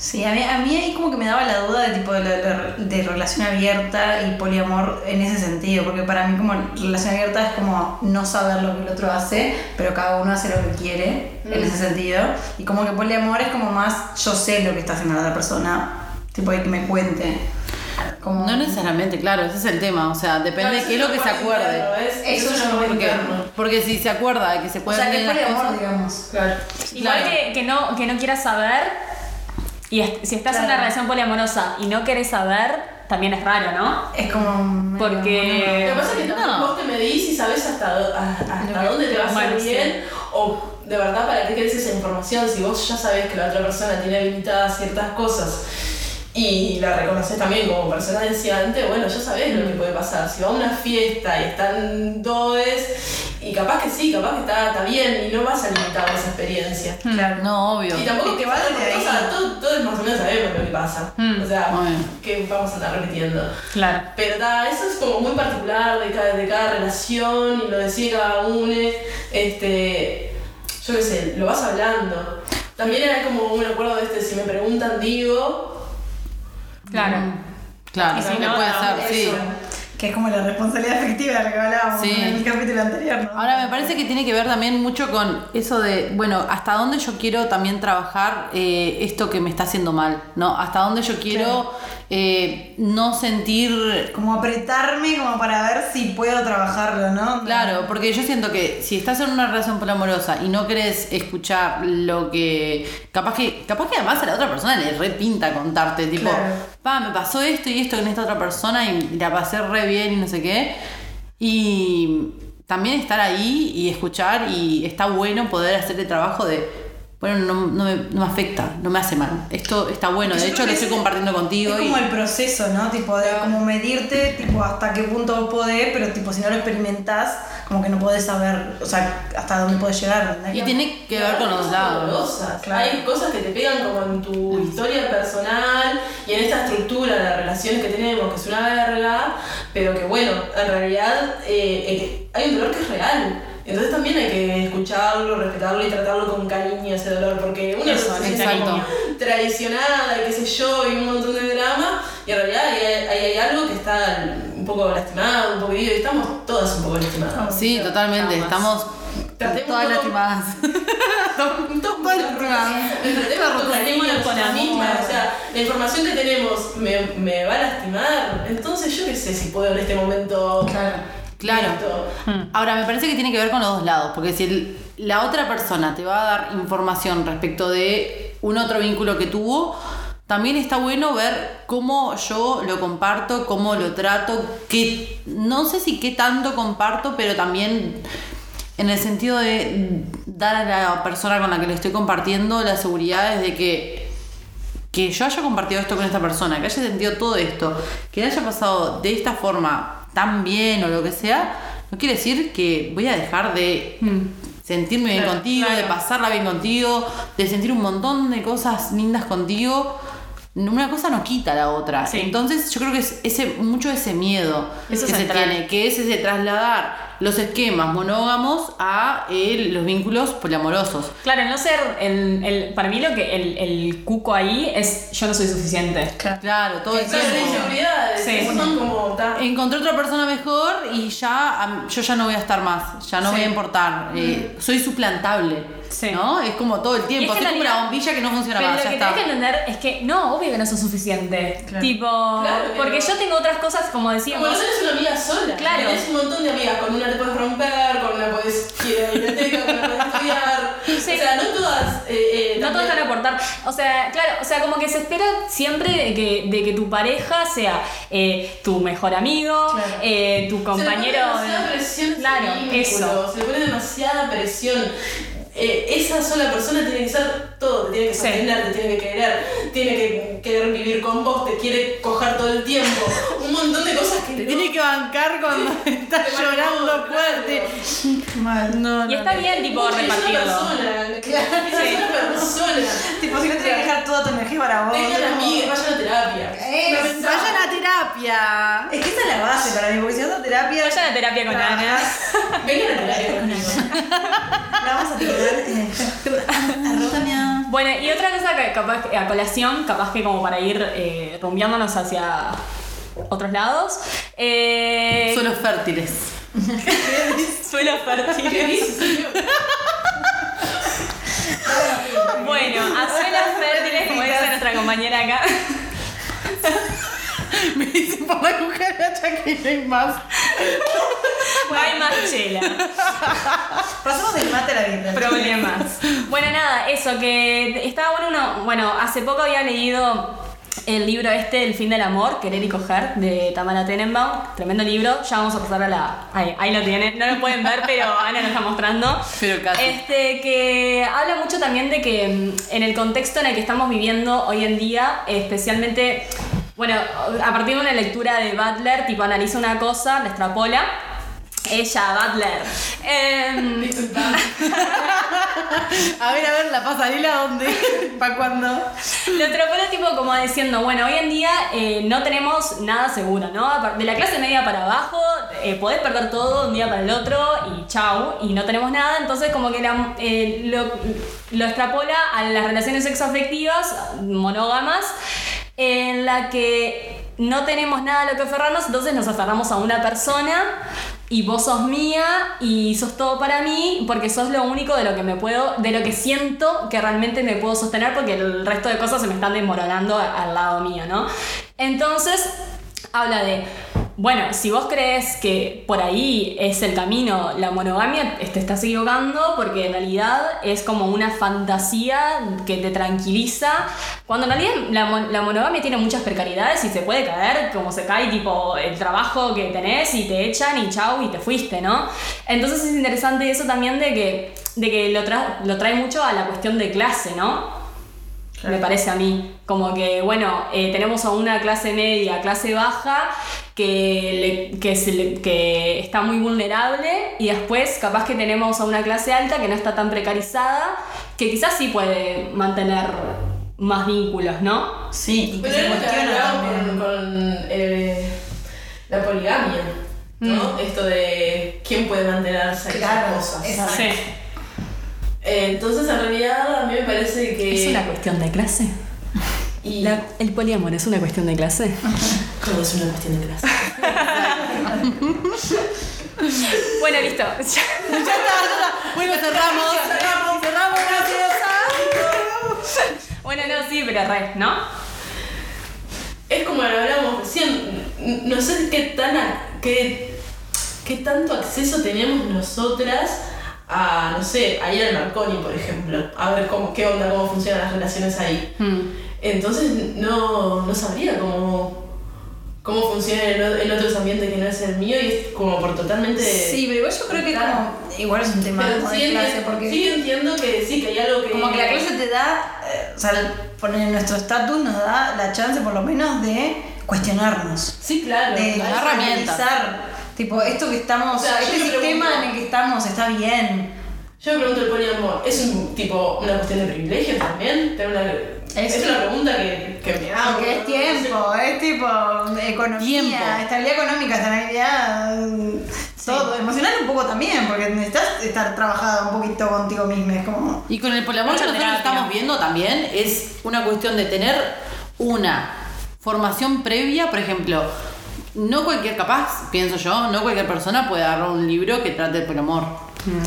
Speaker 7: Sí, a mí, a mí ahí como que me daba la duda de tipo de, de- de relación abierta y poliamor en ese sentido, porque para mí como relación abierta es como no saber lo que el otro hace, pero cada uno hace lo que quiere en ese sentido, y como que poliamor es como más yo sé lo que está haciendo la otra persona, tipo de que me cuente. Como,
Speaker 2: No necesariamente, claro, ese es el tema. O sea, depende de qué es lo que se acuerde.
Speaker 7: Eso
Speaker 3: Eso
Speaker 7: no
Speaker 2: Porque, porque si se acuerda de que se
Speaker 7: o
Speaker 2: pueden
Speaker 7: sea, que es poliamor, digamos.
Speaker 3: Claro.
Speaker 1: Igual
Speaker 2: Claro.
Speaker 1: que, que no, que no quieras saber, y est- si estás en una relación poliamorosa y no querés saber, también es raro, ¿no?
Speaker 7: Es como...
Speaker 1: Porque-
Speaker 3: Lo que pasa es que
Speaker 2: No.
Speaker 3: vos te medís y sabes hasta, hasta dónde te va a hacer
Speaker 1: Bueno, sí.
Speaker 3: bien o de verdad para qué querés esa información si vos ya sabés que la otra persona tiene habilitadas ciertas cosas y la reconoces también como persona deseante, bueno, ya sabés lo que puede pasar. Si va a una fiesta y están does y capaz que sí, capaz que está, está bien y no vas a limitar esa experiencia.
Speaker 7: Claro.
Speaker 2: No, obvio.
Speaker 3: Y tampoco
Speaker 7: Es que
Speaker 3: que
Speaker 7: va
Speaker 3: va
Speaker 7: desde ahí.
Speaker 3: o sea, todos, todos más o menos sabemos lo que pasa.
Speaker 1: Mm.
Speaker 3: O sea,
Speaker 2: Obvio.
Speaker 3: que vamos a estar repitiendo.
Speaker 1: Claro.
Speaker 3: Pero ta, eso es como muy particular de cada, de cada relación y lo decide cada uno. Este, yo qué sé, lo vas hablando. También hay como un acuerdo de este, si me preguntan, digo.
Speaker 1: Claro.
Speaker 2: Claro, sí,
Speaker 1: no,
Speaker 2: puede
Speaker 1: no,
Speaker 2: ser, sí.
Speaker 7: Que es como la responsabilidad efectiva de la que hablábamos
Speaker 2: Sí.
Speaker 7: en el capítulo anterior, ¿no?
Speaker 2: Ahora me parece que tiene que ver también mucho con eso de, bueno, hasta dónde yo quiero también trabajar eh, esto que me está haciendo mal, ¿no? Hasta dónde yo quiero eh, no sentir
Speaker 7: Como apretarme como para ver si puedo trabajarlo, ¿no?
Speaker 2: Claro, porque yo siento que si estás en una relación poliamorosa y no querés escuchar lo que. Capaz que capaz que además a la otra persona le repinta contarte, tipo,
Speaker 7: Claro.
Speaker 2: pa, me pasó esto y esto con esta otra persona y la pasé re bien y no sé qué. Y también estar ahí y escuchar y está bueno poder hacer el trabajo de. Bueno, no, no me, no me afecta, no me hace mal. Esto está bueno, de hecho lo
Speaker 7: que
Speaker 2: estoy
Speaker 7: es-
Speaker 2: compartiendo contigo.
Speaker 7: Es
Speaker 2: y-
Speaker 7: como el proceso, ¿no? Tipo, de como medirte, tipo, hasta qué punto vos podés, pero tipo, si no lo experimentás, como que no podés saber, o sea, hasta dónde podés llegar. ¿entendés?
Speaker 2: y tiene que ver con los lados.
Speaker 3: dolorosas.
Speaker 7: Claro.
Speaker 3: Hay cosas que te pegan como en tu historia personal y en esta estructura de relaciones que tenemos, que es una verga, pero que bueno, en realidad eh, eh, hay un dolor que es real. Entonces también hay que escucharlo, respetarlo y tratarlo con cariño ese dolor, porque uno
Speaker 1: Eso,
Speaker 2: exacto.
Speaker 3: como traicionada y qué sé yo, y un montón de drama, y en realidad ahí hay, hay algo que está un poco lastimado, un poco herido, y estamos todas un poco lastimadas.
Speaker 2: Sí, totalmente. Estamos
Speaker 3: Tratemos
Speaker 2: todas lastimadas. Todas lastimadas.
Speaker 3: Tratemos con
Speaker 1: amor.
Speaker 3: misma, o sea, la información que tenemos me, me va a lastimar, entonces yo qué sé si puedo en este momento...
Speaker 2: Claro.
Speaker 3: Esto.
Speaker 2: Ahora, me parece que tiene que ver con los dos lados, porque si el- la otra persona te va a dar información respecto de un otro vínculo que tuvo, también está bueno ver cómo yo lo comparto, cómo lo trato, que no sé si qué tanto comparto, pero también en el sentido de dar a la persona con la que le estoy compartiendo la seguridad de que que yo haya compartido esto con esta persona, que haya sentido todo esto, que le haya pasado de esta forma tan bien o lo que sea, no quiere decir que voy a dejar de sentirme bien contigo, de pasarla bien contigo, de sentir un montón de cosas lindas contigo. Una cosa no quita la otra.
Speaker 1: Sí.
Speaker 2: Entonces yo creo que es ese, mucho ese miedo
Speaker 1: Eso
Speaker 2: que se tiene, que es ese trasladar los esquemas monógamos a eh, los vínculos poliamorosos.
Speaker 1: Claro, no ser el, el- para mí lo que el, el cuco ahí es yo no soy suficiente.
Speaker 2: Claro, todo el
Speaker 3: Son las
Speaker 2: tiempo.
Speaker 3: inseguridades,
Speaker 1: Sí.
Speaker 3: son como...
Speaker 2: Encontré otra persona mejor y ya yo ya no voy a estar más, ya no
Speaker 1: Sí.
Speaker 2: voy a importar. eh, soy suplantable.
Speaker 1: Sí.
Speaker 2: ¿No? Es como todo el tiempo,
Speaker 1: es que
Speaker 2: como una bombilla que no funciona
Speaker 1: Pero
Speaker 2: más,
Speaker 1: lo
Speaker 2: ya
Speaker 1: que tenés que entender es que no, obvio que no sos suficiente. Tipo,
Speaker 3: Claro, pero-
Speaker 1: porque yo tengo otras cosas, como decíamos.
Speaker 3: Como no tenés una amiga sola.
Speaker 1: Claro.
Speaker 3: Tenés un montón de amigas. Con una te puedes romper, con una puedes ir a la biblioteca, con una puedes estudiar.
Speaker 1: Sí.
Speaker 3: O sea, no todas. Eh, eh,
Speaker 1: No
Speaker 3: también-
Speaker 1: van a aportar. O sea, claro, o sea, como que se espera siempre de que, de que tu pareja sea eh, tu mejor amigo,
Speaker 7: Claro.
Speaker 1: eh, tu
Speaker 3: Se
Speaker 1: compañero.
Speaker 3: le pone demasiada presión
Speaker 1: claro, eso.
Speaker 3: Se le pone demasiada presión. Eh, esa sola persona tiene que ser todo, te tiene que
Speaker 1: Sí.
Speaker 3: sostener, te tiene que querer, tiene que querer vivir con vos, te quiere coger todo el tiempo. Un montón de cosas que
Speaker 2: Te
Speaker 3: no-
Speaker 2: tiene que bancar cuando estás
Speaker 3: Te
Speaker 2: llorando fuerte.
Speaker 7: Mal.
Speaker 2: No,
Speaker 1: Y está
Speaker 2: no.
Speaker 1: bien, tipo,
Speaker 3: Es una
Speaker 1: repartirlo.
Speaker 3: persona, claro, es una persona.
Speaker 7: Tipo, si no tienes que dejar toda tu energía para vos.
Speaker 3: Tengan
Speaker 7: como-
Speaker 3: amigas, vayan a terapia.
Speaker 7: Eh,
Speaker 2: Vayan a terapia.
Speaker 7: Es que esa es la base para mí, porque si vas a terapia.
Speaker 1: Vayan a terapia con. Ana.
Speaker 3: Vengan a terapia conmigo.
Speaker 7: La vamos a tirar.
Speaker 1: Bueno, y otra cosa que capaz que- a colación, capaz que como para ir eh, rumbeándonos hacia otros lados. Eh,
Speaker 2: Son los fértiles.
Speaker 1: suelos fértiles. bueno, a suelos fértiles, como dice nuestra compañera acá.
Speaker 2: Me dicen por la cucaracha que no hay más.
Speaker 1: No hay más chela.
Speaker 7: Pasamos del mate a la vida.
Speaker 1: Problemas. Bueno, nada, eso, que estaba bueno uno. Bueno, hace poco había leído el libro este, El fin del amor, Querer y coger, de Tamara Tenenbaum. Tremendo libro. Ya vamos a pasar a la. Ahí, ahí lo tienen. No lo pueden ver, pero Ana lo está mostrando.
Speaker 2: Pero casi.
Speaker 1: Este, que habla mucho también de que mm, en el contexto en el que estamos viviendo hoy en día, especialmente. Bueno, a partir de una lectura de Butler, tipo analiza una cosa, la extrapola. Ella, Butler. Em,
Speaker 2: A ver, a ver, la pasarela, ¿dónde? ¿Para cuándo?
Speaker 1: Lo extrapola tipo como diciendo, bueno, hoy en día eh, no tenemos nada seguro, ¿no? De la clase media para abajo, eh, podés perder todo de un día para el otro y chau, y no tenemos nada, entonces como que la- eh, lo, lo extrapola a las relaciones sexoafectivas monógamas, en la que no tenemos nada a lo que aferrarnos, entonces nos aferramos a una persona y vos sos mía y sos todo para mí porque sos lo único de lo que me puedo, de lo que siento que realmente me puedo sostener porque el resto de cosas se me están desmoronando al lado mío, ¿no? Entonces, habla de, bueno, si vos crees que por ahí es el camino, la monogamia, te estás equivocando porque en realidad es como una fantasía que te tranquiliza, cuando en realidad la, la monogamia tiene muchas precariedades y se puede caer, como se cae tipo el trabajo que tenés y te echan y chau y te fuiste, ¿no? Entonces es interesante eso también de que, de que lo, tra- lo trae mucho a la cuestión de clase, ¿no? Me parece a mí. Como que, bueno, eh, tenemos a una clase media, clase baja, que, le- que, se le- que está muy vulnerable, y después capaz que tenemos a una clase alta que no está tan precarizada, que quizás sí puede mantener más vínculos, ¿no?
Speaker 7: Sí, y que
Speaker 3: Pero
Speaker 7: se
Speaker 3: con, con eh, la poligamia. ¿no? Esto de quién puede mantenerse a
Speaker 7: Claro,
Speaker 3: cosas.
Speaker 7: exacto.
Speaker 1: Sí.
Speaker 3: Entonces, en realidad, a mí me parece que.
Speaker 1: ¿Es una cuestión de clase?
Speaker 3: Y
Speaker 1: La- ¿El poliamor es una cuestión de clase?
Speaker 3: todo es una cuestión de clase.
Speaker 1: bueno, listo.
Speaker 2: Ya está, ya está. Bueno, cerramos. Cerramos, cerramos, gracias.
Speaker 1: bueno, no, sí, pero re, ¿no?
Speaker 3: Es como lo hablamos recién, no sé qué tan a- qué, qué tanto acceso teníamos nosotras a, no sé, a ir al Marconi, por ejemplo, a ver cómo, qué onda, cómo funcionan las relaciones ahí. Entonces no, no sabría cómo, cómo funciona en, otros ambientes que no es el mío y es como por totalmente...
Speaker 7: Sí, pero igual yo creo que como, igual es un tema
Speaker 3: Pero
Speaker 7: como
Speaker 3: sí,
Speaker 7: de clase, porque
Speaker 3: sí entiendo que sí, que hay algo que...
Speaker 7: como que la clase te da, eh, o sea, poner nuestro estatus nos da la chance por lo menos de cuestionarnos,
Speaker 3: Sí, claro.
Speaker 7: de
Speaker 2: da herramientas.
Speaker 7: Tipo, esto que estamos,
Speaker 3: O sea,
Speaker 7: este sistema
Speaker 3: pregunto-
Speaker 7: en el que estamos está bien.
Speaker 3: Yo me pregunto el poliamor, ¿es un tipo una cuestión de privilegio también? Una- es,
Speaker 7: Es-
Speaker 3: una pregunta que, que me hago.
Speaker 7: Porque es tiempo, es tipo economía,
Speaker 2: Tiempo.
Speaker 7: estabilidad económica, estabilidad, todo, emocional un poco también, porque necesitas estar trabajada un poquito contigo misma, es como...
Speaker 2: Y con el poliamor que nosotros
Speaker 1: terapia.
Speaker 2: estamos viendo también es una cuestión de tener una formación previa, por ejemplo, no cualquier capaz, pienso yo, no cualquier persona puede agarrar un libro que trate de poliamor.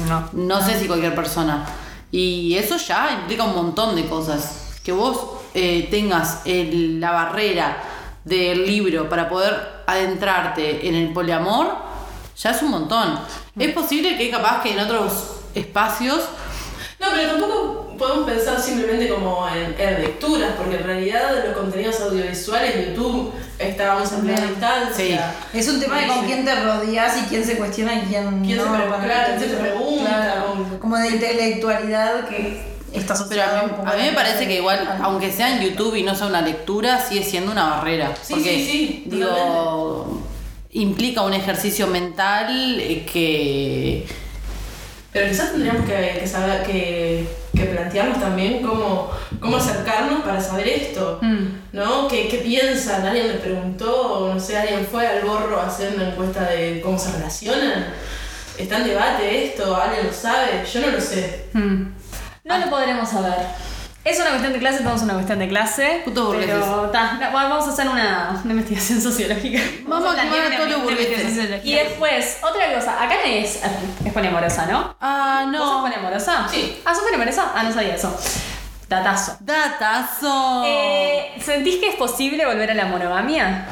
Speaker 1: No.
Speaker 2: No sé si cualquier persona. Y eso ya implica un montón de cosas. Que vos eh, tengas el- la barrera del libro para poder adentrarte en el poliamor, ya es un montón. Es posible que capaz que en otros espacios
Speaker 3: No, pero tampoco podemos pensar simplemente como en, en lecturas, porque en realidad los contenidos audiovisuales en YouTube estábamos en plena distancia.
Speaker 7: Es un tema de con quién te rodeas y quién se cuestiona y quién,
Speaker 3: ¿Quién se
Speaker 7: no.
Speaker 3: pre-
Speaker 7: para-
Speaker 3: claro, quién se pregunta,
Speaker 7: Claro, como de intelectualidad que está
Speaker 2: Pero a
Speaker 7: un
Speaker 2: mí, a me parece que igual, aunque sea en YouTube y no sea una lectura, sigue siendo una barrera.
Speaker 3: Sí,
Speaker 2: porque,
Speaker 3: sí, sí,
Speaker 2: digo, implica un ejercicio mental eh, que...
Speaker 3: Pero quizás tendríamos que, que saber, que, que plantearnos también cómo, cómo acercarnos para saber esto, ¿no? ¿Qué, ¿Qué piensan? ¿Alguien les preguntó? No sé, ¿alguien fue al borro a hacer una encuesta de cómo se relacionan? ¿Está en debate esto? ¿Alguien lo sabe? Yo no lo sé.
Speaker 1: No lo podremos saber. Es una cuestión de clase, todo es una cuestión de clase.
Speaker 2: Putos burgueses.
Speaker 1: Pero ta, vamos a hacer una, una investigación sociológica.
Speaker 2: Vamos a quemar a todos los burgueses.
Speaker 1: Y después, otra cosa, acá es, es poliamorosa, ¿no?
Speaker 2: Ah,
Speaker 1: ¿Vos sos
Speaker 2: no.
Speaker 1: poliamorosa?
Speaker 3: Sí.
Speaker 1: Ah, ¿sos poliamorosa? Ah, no sabía eso. Datazo.
Speaker 2: Datazo.
Speaker 1: Eh, ¿Sentís que es posible volver a la monogamia?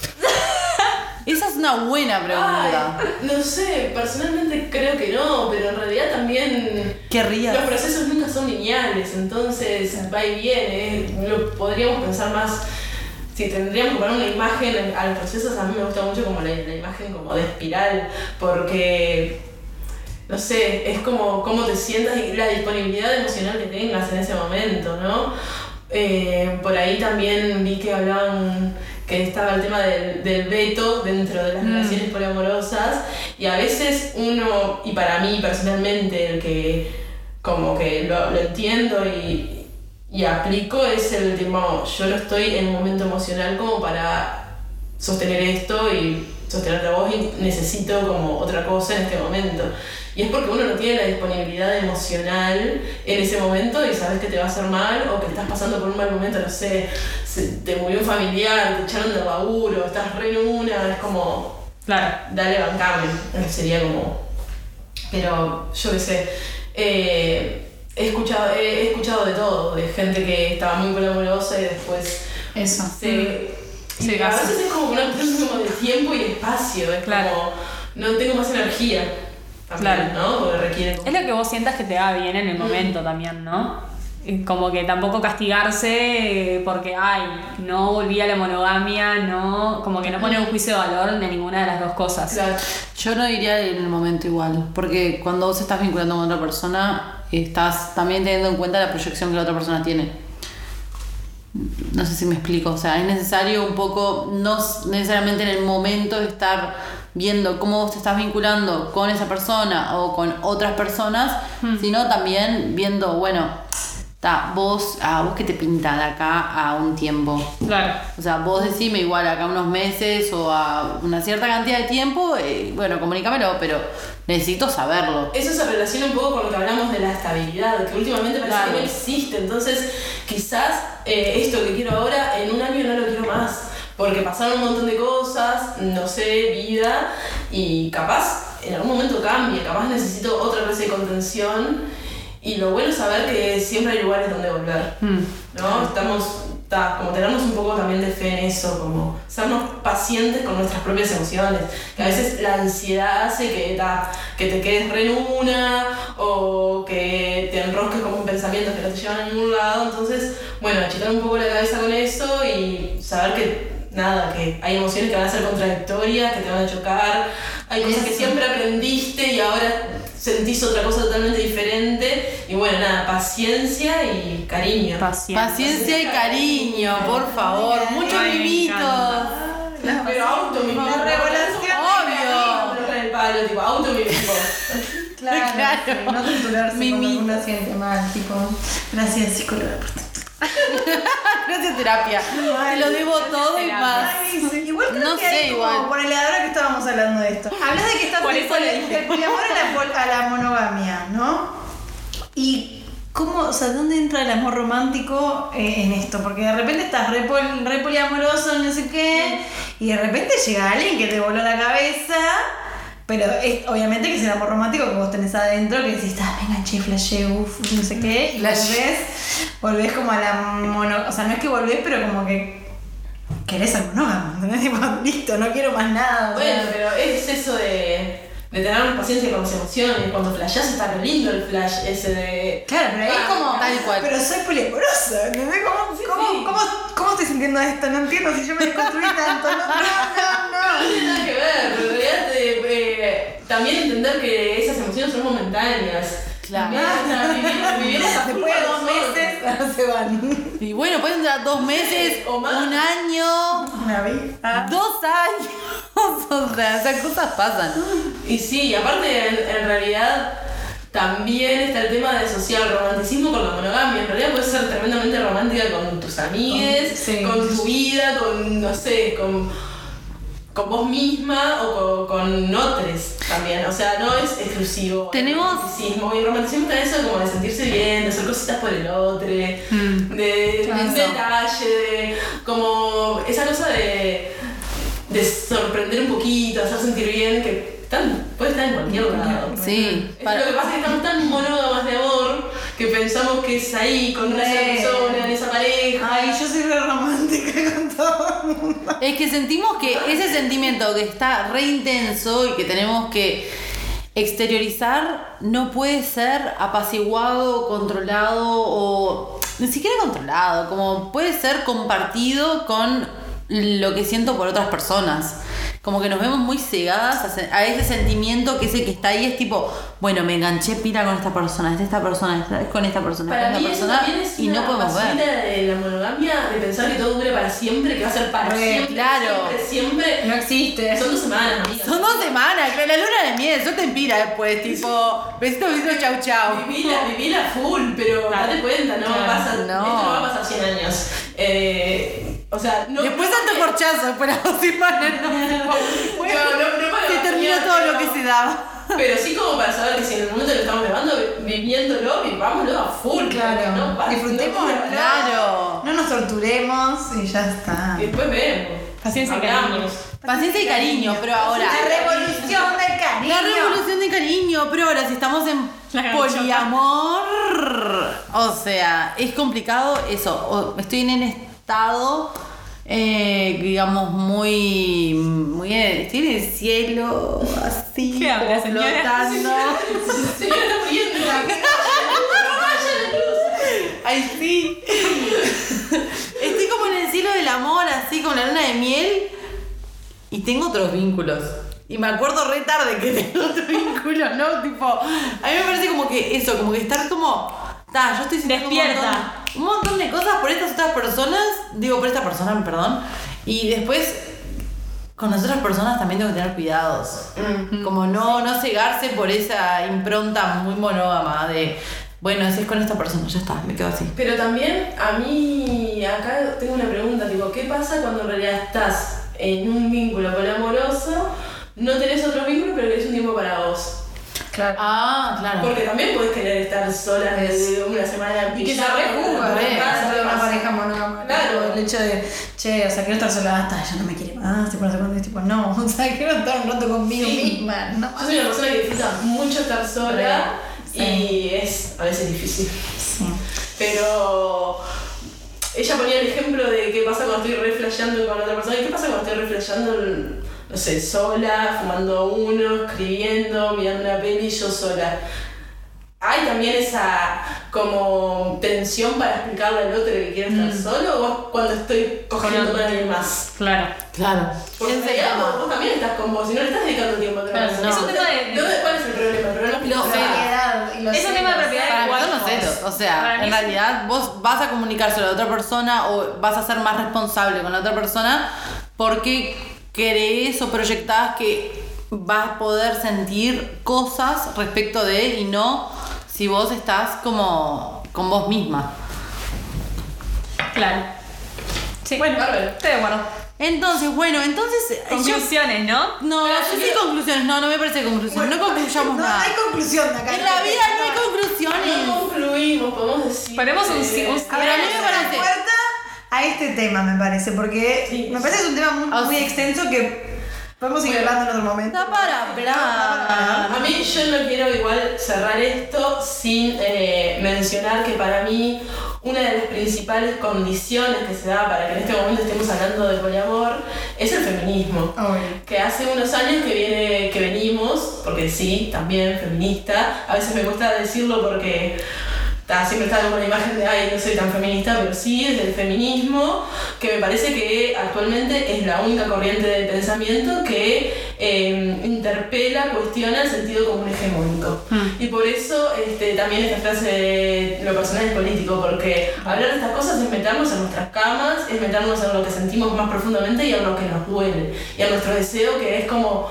Speaker 2: Esa es una buena pregunta.
Speaker 3: Ay, no sé, personalmente creo que no, pero en realidad también
Speaker 2: Querría.
Speaker 3: los procesos nunca son lineales, entonces va y viene. Lo podríamos pensar más. Si tendríamos que poner una imagen a los procesos, a mí me gusta mucho como la, la imagen como de espiral, porque no sé, es como cómo te sientas y la disponibilidad emocional que tengas en ese momento, ¿no? Eh, por ahí también vi que hablaban que estaba el tema del, del veto dentro de las relaciones poliamorosas y a veces uno, y para mí personalmente, el que como que lo, lo entiendo y, y aplico es el tema, yo no estoy en un momento emocional como para sostener esto y sostenerte a vos y necesito como otra cosa en este momento. Y es porque uno no tiene la disponibilidad emocional en ese momento y sabes que te va a hacer mal o que estás pasando por un mal momento, no sé, se- te murió un familiar, te echaron del laburo, estás re en una, es como,
Speaker 1: Claro.
Speaker 3: dale, bancame. Sería como. Pero yo qué sé. eh, he, escuchado, he, he escuchado de todo, de gente que estaba muy colaboradosa y después
Speaker 7: Eso.
Speaker 3: se.
Speaker 1: Sí,
Speaker 3: y a veces es como una cuestión de tiempo y espacio. Es
Speaker 1: Claro.
Speaker 3: como. No tengo más energía. También,
Speaker 1: Claro.
Speaker 3: ¿no? Porque requiere. como-
Speaker 1: Es lo que vos sientas que te va bien en el momento también, ¿no? Como que tampoco castigarse porque, ay, no volví a la monogamia, no, como que no poner un juicio de valor de ninguna de las dos cosas.
Speaker 3: Claro.
Speaker 2: Yo no diría en el momento igual, porque cuando vos estás vinculando con otra persona, estás también teniendo en cuenta la proyección que la otra persona tiene. No sé si me explico, o sea, es necesario un poco, no necesariamente en el momento de estar viendo cómo vos te estás vinculando con esa persona o con otras personas, sino también viendo, bueno, ta, vos, a vos que te pinta de acá a un tiempo.
Speaker 1: Claro.
Speaker 2: O sea, vos decime igual acá unos meses o a una cierta cantidad de tiempo, eh, bueno, comunícamelo, pero necesito saberlo.
Speaker 3: Eso se relaciona un poco con lo que hablamos de la estabilidad, que últimamente parece
Speaker 2: Claro.
Speaker 3: que no existe. Entonces, quizás eh, esto que quiero ahora, en un año no lo quiero más. Porque pasaron un montón de cosas, no sé, vida, y capaz en algún momento cambie, capaz necesito otra clase de contención. Y lo bueno es saber que siempre hay lugares donde volver. ¿No? Estamos, ta, como tenernos un poco también de fe en eso, como sernos pacientes con nuestras propias emociones. Que a veces la ansiedad hace que, ta, que te quedes re en una o que te enrosques como un pensamiento que no te llevan a ningún lado. Entonces, bueno, achicar un poco la cabeza con eso y saber que nada, que hay emociones que van a ser contradictorias, que te van a chocar, hay cosas que siempre aprendiste y ahora sentís otra cosa totalmente diferente. Y bueno, nada, paciencia y cariño.
Speaker 2: Paciencia y cariño, por favor. Muchos
Speaker 1: Ay,
Speaker 2: mimitos.
Speaker 3: Pero auto mi
Speaker 7: La revelación
Speaker 2: Obvio.
Speaker 3: el palo, tipo, auto mi
Speaker 7: Claro,
Speaker 2: Claro.
Speaker 7: sí, no cuando uno siente mal, tipo, gracias psicóloga por
Speaker 2: Gracias terapia. Te lo debo todo y más.
Speaker 7: Ay, sí, Igual creo
Speaker 2: No
Speaker 7: que
Speaker 2: sé,
Speaker 7: hay como,
Speaker 2: igual.
Speaker 7: por el ahora que estábamos hablando de esto. Hablas de que estás
Speaker 1: Por eso dije.
Speaker 7: del poliamor a la, pol- a la monogamia, ¿no? Y cómo, o sea, ¿dónde entra el amor romántico eh, en esto? Porque de repente estás re, pol- re poliamoroso, no sé qué, y de repente llega alguien que te voló la cabeza. Pero es, obviamente que es el amor romántico que vos tenés adentro, que decís, ah, venga, che, flashé, uff, no sé qué, y volvés, volvés como a la mono... O sea, no es que volvés, pero como que querés ser monógamo, ¿entendés? Tipo, listo, no quiero más nada. sea.
Speaker 3: Bueno, pero es eso de, de tener paciencia con las emociones. Cuando flashás está re lindo el flash ese de.
Speaker 7: Claro, pero ahí es como.
Speaker 2: Tal cual.
Speaker 7: Pero soy poliamorosa, ¿entendés? ¿Cómo, cómo,
Speaker 3: sí.
Speaker 7: cómo, cómo estoy sintiendo esto? No entiendo si yo me desconstruí tanto. No, no, no,
Speaker 3: No tiene nada que ver, en realidad también entender que esas emociones son momentáneas.
Speaker 2: Claro.
Speaker 7: Después de dos
Speaker 3: con
Speaker 7: meses se van.
Speaker 2: Y bueno, pueden durar dos meses,
Speaker 3: o más.
Speaker 2: un año,
Speaker 7: Una vida.
Speaker 2: dos años. O sea, esas cosas pasan.
Speaker 3: Y sí, y aparte en, en realidad también está el tema de asociar el romanticismo con la monogamia. En realidad puedes ser tremendamente romántica con tus amigues,
Speaker 7: Sí.
Speaker 3: con tu vida, con, no sé, con, con vos misma o con, con otros también. O sea, no es exclusivo.
Speaker 2: Tenemos-
Speaker 3: romanticismo. Y el romanticismo está eso como de sentirse bien, de hacer cositas por el otro, de, de un detalle, de como esa cosa de, de sorprender un poquito, hacer sentir bien, que están, puede estar en cualquier lado.
Speaker 2: Sí.
Speaker 3: Es
Speaker 2: para-
Speaker 3: Lo que pasa es que estamos tan monógamas de amor que pensamos que es ahí, con esa persona, en esa pareja.
Speaker 7: Ay, yo soy re romántica con todo el mundo.
Speaker 2: Es que sentimos que ese sentimiento que está re intenso y que tenemos que exteriorizar no puede ser apaciguado, controlado o ni siquiera controlado, como puede ser compartido con lo que siento por otras personas. Como que nos vemos muy cegadas a, se- a ese sentimiento que ese que está ahí es tipo, bueno, me enganché pila con esta persona, es esta persona, es con esta persona,
Speaker 3: Para
Speaker 2: es con
Speaker 3: mí
Speaker 2: esta persona
Speaker 3: es
Speaker 2: y no podemos ver.
Speaker 3: de la monogamia, de pensar que todo dure para siempre, que va a ser para
Speaker 7: Re,
Speaker 3: siempre,
Speaker 2: claro.
Speaker 3: siempre, siempre.
Speaker 7: No existe.
Speaker 3: Son dos semanas, amigas.
Speaker 2: Son dos semanas, que la luna de miel, eso te inspira después, tipo, besito, besito, chau, chau.
Speaker 3: Vivila, vivila full, pero date cuenta, no
Speaker 7: Claro.
Speaker 3: pasa,
Speaker 2: No.
Speaker 3: esto no va a pasar 100 años. Eh, o sea, no.
Speaker 2: Después
Speaker 3: no,
Speaker 2: tanto corchazo, después las dos semanas. No,
Speaker 3: no, no, no para
Speaker 2: se terminó todo lo
Speaker 3: pero-
Speaker 2: que se daba.
Speaker 3: Pero sí como para saber que si en el momento lo estamos grabando, viviéndolo, vivámoslo a full.
Speaker 7: Claro.
Speaker 3: No,
Speaker 7: Disfrutemos.
Speaker 3: no-
Speaker 2: Claro.
Speaker 7: No nos torturemos y ya está.
Speaker 3: Y después vemos.
Speaker 1: Paciencia y cariño.
Speaker 2: Paciencia y cariño, pero ahora.
Speaker 7: La revolución del cariño.
Speaker 2: La revolución de cariño, pero ahora si estamos en poliamor, o sea, es complicado eso. o- Estoy en un estado, eh, digamos, muy, muy, en el cielo, así, flotando. Ay, sí. Estoy como en el cielo del amor, así con la luna de miel. Y tengo otros vínculos. Y me acuerdo re tarde que tengo otros vínculos, ¿no? Tipo, a mí me parece como que eso, como que estar como. Ta, yo estoy sintiendo un
Speaker 1: Despierta.
Speaker 2: montón, un montón de cosas por estas otras personas. Digo, por esta persona, perdón. Y después, con las otras personas también tengo que tener cuidados. Como no, no cegarse por esa impronta muy monógama de bueno, así es con esta persona, ya está, me quedo así.
Speaker 3: Pero también a mí acá tengo una pregunta, tipo, ¿qué pasa cuando en realidad estás en un vínculo poliamoroso, no tenés otro vínculo, pero querés un tiempo para vos?
Speaker 7: Claro.
Speaker 2: Ah, claro.
Speaker 3: Porque también podés querer estar sola desde una semana en
Speaker 7: Y que se rejuga, ¿eh? una pareja tipo, El hecho de, che, o sea, quiero estar sola hasta ella no me quiere más. Tipo, no sé cuándo, es tipo, no, o sea, quiero estar un rato conmigo
Speaker 3: Sí.
Speaker 7: misma. No,
Speaker 3: Yo soy una persona que disfruta mucho estar sola
Speaker 7: Sí.
Speaker 3: y es a veces difícil.
Speaker 7: Sí.
Speaker 3: Pero ella ponía el ejemplo de qué pasa cuando estoy re flasheando con otra persona y qué pasa cuando estoy re flasheando, no sé, sola, fumando uno, escribiendo, mirando una peli yo sola. ¿Hay también esa como tensión para explicarle al otro que quiere estar solo o vos cuando estoy cogiendo con alguien más?
Speaker 1: Claro.
Speaker 2: Claro.
Speaker 3: Porque en realidad vos, vos también estás con vos, si no le estás dedicando tiempo a otra
Speaker 1: Claro,
Speaker 3: persona.
Speaker 1: es un tema de-
Speaker 3: ¿Dónde- ¿Cuál es el problema? El problema es
Speaker 2: Los
Speaker 3: que-
Speaker 2: celos.
Speaker 7: Propiedad y los
Speaker 1: Es un tema de propiedad.
Speaker 2: Para mí
Speaker 1: igual
Speaker 2: son los celos. O sea, en realidad vos vas a comunicárselo a otra persona o vas a ser más responsable con la otra persona porque crees o proyectás que vas a poder sentir cosas respecto de él y no si vos estás como con vos misma.
Speaker 1: Claro. Sí.
Speaker 3: Bueno, bárbaro.
Speaker 1: Estoy de acuerdo.
Speaker 2: Entonces, bueno, entonces eh, yo...
Speaker 1: Conclusiones, ¿no?
Speaker 2: No, yo sí
Speaker 3: quiero-
Speaker 2: conclusiones, no, no me parece conclusiones, no concluyamos
Speaker 7: No,
Speaker 2: nada.
Speaker 7: hay conclusión de acá.
Speaker 2: En la vida no hay conclusiones.
Speaker 3: No concluimos, podemos decir.
Speaker 1: Ponemos un-
Speaker 3: que-
Speaker 1: un-
Speaker 7: A ver,
Speaker 2: a mí me parece-
Speaker 7: puerta a este tema, me parece, porque
Speaker 3: Sí,
Speaker 7: me parece que es un tema muy, muy extenso que podemos seguir
Speaker 3: Bueno.
Speaker 7: hablando en otro momento.
Speaker 2: Da para hablar.
Speaker 3: A mí yo no quiero igual cerrar esto sin eh, mencionar que para mí una de las principales condiciones que se da para que en este momento estemos hablando de poliamor es el feminismo. Que hace unos años que viene, que venimos, porque sí, también feminista, a veces me cuesta decirlo porque ta, siempre está como la imagen de ay, no soy tan feminista, pero sí, desde el feminismo, que me parece que actualmente es la única corriente de pensamiento que eh, interpela, cuestiona el sentido común hegemónico. Y por eso este, también esta frase de lo personal es político, porque hablar de estas cosas es meternos en nuestras camas, es meternos en lo que sentimos más profundamente y en lo que nos duele, y en nuestro deseo que es como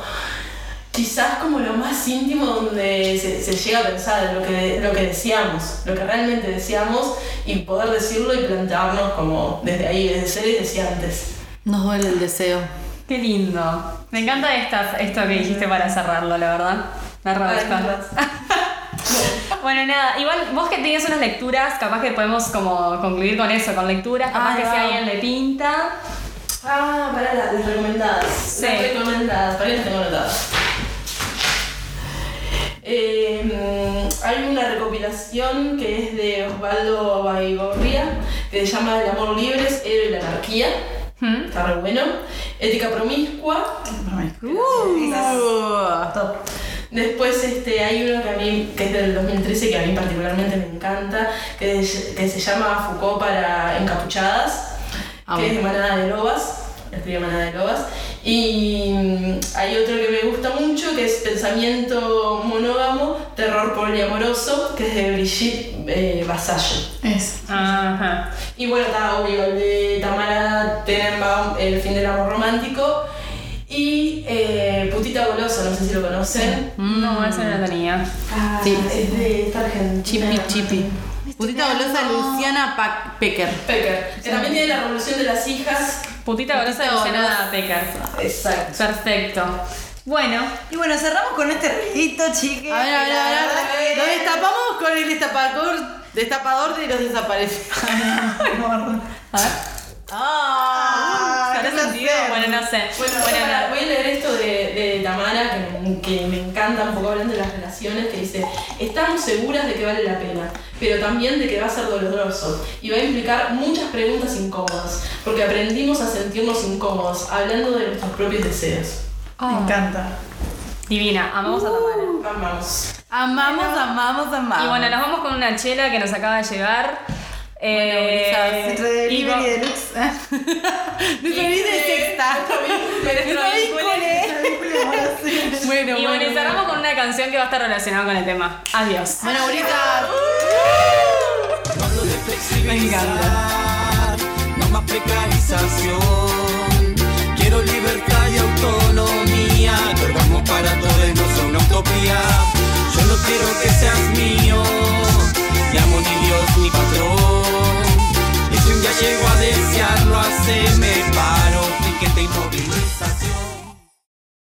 Speaker 3: quizás como lo más íntimo donde se, se llega a pensar lo que, lo que deseamos, lo que realmente deseamos y poder decirlo y plantearnos como desde ahí, desde seres deseantes.
Speaker 2: Nos duele el deseo.
Speaker 1: Qué lindo. Me encanta estas, esto que dijiste para cerrarlo, la verdad. Me. Bueno, nada, igual vos que tenías unas lecturas, capaz que podemos como concluir con eso, con lecturas, capaz
Speaker 2: Ay,
Speaker 1: que si a alguien le pinta.
Speaker 3: Ah, para las, recomendadas.
Speaker 1: Sí.
Speaker 3: Las recomendadas, para que las tengo anotadas. Eh, mm, hay una recopilación que es de Osvaldo Baigorria que se llama El amor libre, es héroe y la anarquía.
Speaker 1: ¿Mm?
Speaker 3: Está re bueno. Ética promiscua.
Speaker 2: Uh.
Speaker 3: Después este, hay uno que a mí, que es del 2013, que a mí particularmente me encanta, que, es- que se llama Foucault para encapuchadas,
Speaker 2: Ah,
Speaker 3: que es de. Manada de Lobas, escribe Manada de Lobas. Y mm, hay otro que me gusta mucho, que es Pensamiento monógamo, terror poliamoroso, que es de Brigitte eh, Vasallo.
Speaker 7: Es.
Speaker 1: Ajá.
Speaker 3: Y bueno, está obvio el de Tamara Tenenbaum, El fin del amor romántico. Y eh, Putita Goloso, no sé si lo conocen.
Speaker 1: No, esa no la tenía.
Speaker 3: Ah,
Speaker 2: Sí.
Speaker 3: es de esta Argentina.
Speaker 2: Chipi chipi. Putita golosa Luciana Pecker.
Speaker 3: Pecker. Que también tiene la revolución de las hijas.
Speaker 1: Putita golosa de Luciana Pecker.
Speaker 3: Exacto.
Speaker 1: Perfecto. Bueno,
Speaker 7: Y bueno, cerramos con este ruidito, chiques.
Speaker 2: A ver, a ver, a ver, a ver.
Speaker 7: que
Speaker 2: Lo
Speaker 7: la
Speaker 2: destapador con el destapador, destapador de los desaparecidos.
Speaker 1: a ver.
Speaker 7: Ah,
Speaker 1: ¿Habrá
Speaker 7: qué
Speaker 1: sentido? Bueno, no sé.
Speaker 3: Bueno,
Speaker 1: Bueno,
Speaker 3: para- voy a leer esto de, de Tamara, que me, que me encanta un poco hablando de las relaciones, que dice, estamos seguras de que vale la pena, pero también de que va a ser doloroso y va a implicar muchas preguntas incómodas, porque aprendimos a sentirnos incómodos hablando de nuestros propios deseos.
Speaker 7: Me encanta.
Speaker 1: Divina, amamos a Tamara.
Speaker 3: Amamos.
Speaker 2: Amamos, amamos, amamos.
Speaker 1: Y bueno, nos vamos con una chela que nos acaba de llegar. Eh,
Speaker 2: bueno,
Speaker 7: entre
Speaker 1: y
Speaker 7: deluxe.
Speaker 2: Delivery de sexta. E, bueno,
Speaker 1: y bueno, cerramos con una canción que va a estar relacionada con el tema. Adiós.
Speaker 2: Bueno, ahorita.
Speaker 6: Me encanta. No más precarización. Quiero libertad y autonomía. Acordamos para todos, no son una utopía. Yo no quiero que seas mío. Ni amo ni Dios ni patrón. Si un día llego a desearlo, haceme paro, piquete inmovilización.